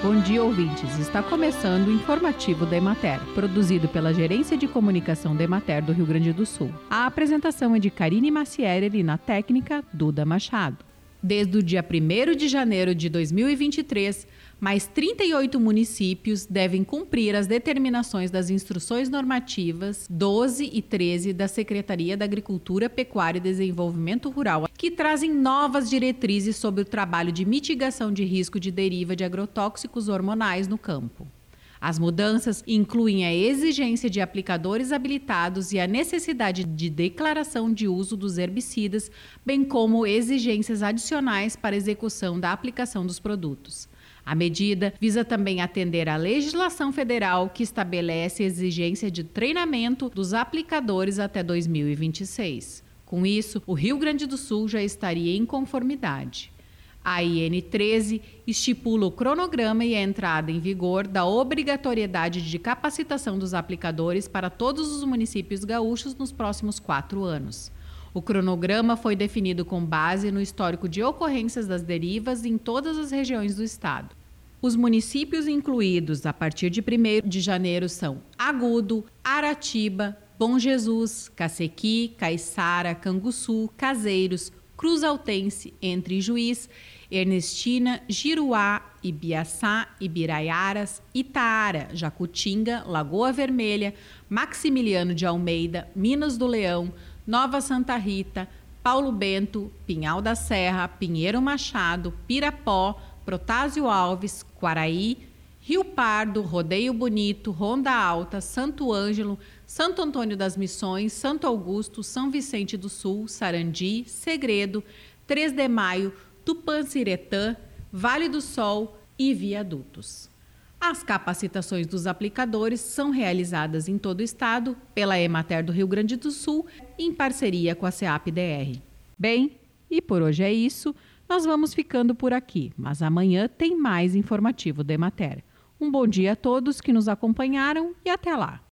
Bom dia, ouvintes. Está começando o informativo da Emater, produzido pela Gerência de Comunicação da Emater do Rio Grande do Sul. A apresentação é de Karine Macierer e na técnica, Duda Machado. Desde o dia 1 de janeiro de 2023, mais 38 municípios devem cumprir as determinações das instruções normativas 12 e 13 da Secretaria da Agricultura, Pecuária e Desenvolvimento Rural, que trazem novas diretrizes sobre o trabalho de mitigação de risco de deriva de agrotóxicos hormonais no campo. As mudanças incluem a exigência de aplicadores habilitados e a necessidade de declaração de uso dos herbicidas, bem como exigências adicionais para execução da aplicação dos produtos. A medida visa também atender à legislação federal que estabelece exigência de treinamento dos aplicadores até 2026. Com isso, o Rio Grande do Sul já estaria em conformidade. A IN 13 estipula o cronograma e a entrada em vigor da obrigatoriedade de capacitação dos aplicadores para todos os municípios gaúchos nos próximos quatro anos. O cronograma foi definido com base no histórico de ocorrências das derivas em todas as regiões do estado. Os municípios incluídos a partir de 1 de janeiro são Agudo, Aratiba, Bom Jesus, Cacequi, Caiçara, Canguçu, Caseiros, Cruz Altense, Entre Juiz, Ernestina, Giruá, Ibiaçá, Ibiraiaras, Itaara, Jacutinga, Lagoa Vermelha, Maximiliano de Almeida, Minas do Leão, Nova Santa Rita, Paulo Bento, Pinhal da Serra, Pinheiro Machado, Pirapó, Protásio Alves, Quaraí, Rio Pardo, Rodeio Bonito, Ronda Alta, Santo Ângelo, Santo Antônio das Missões, Santo Augusto, São Vicente do Sul, Sarandi, Segredo, 3 de Maio, Tupanciretã, Vale do Sol e Viadutos. As capacitações dos aplicadores são realizadas em todo o estado pela Emater do Rio Grande do Sul, em parceria com a CEAP-DR. Bem, e por hoje é isso. Nós vamos ficando por aqui, mas amanhã tem mais informativo da Emater. Um bom dia a todos que nos acompanharam e até lá.